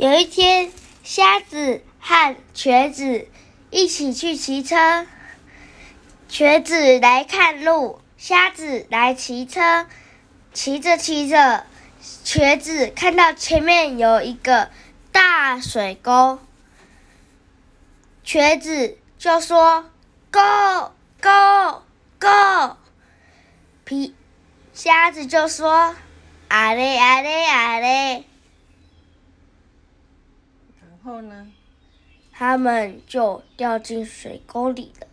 有一天，瞎子和瘸子一起去骑车。瘸子来看路，瞎子来骑车。骑着骑着，瘸子看到前面有一个大水沟，瘸子就说：“Go go go！” 皮瞎子就说：“啊嘞啊嘞啊嘞！”后呢？他们就掉进水沟里了。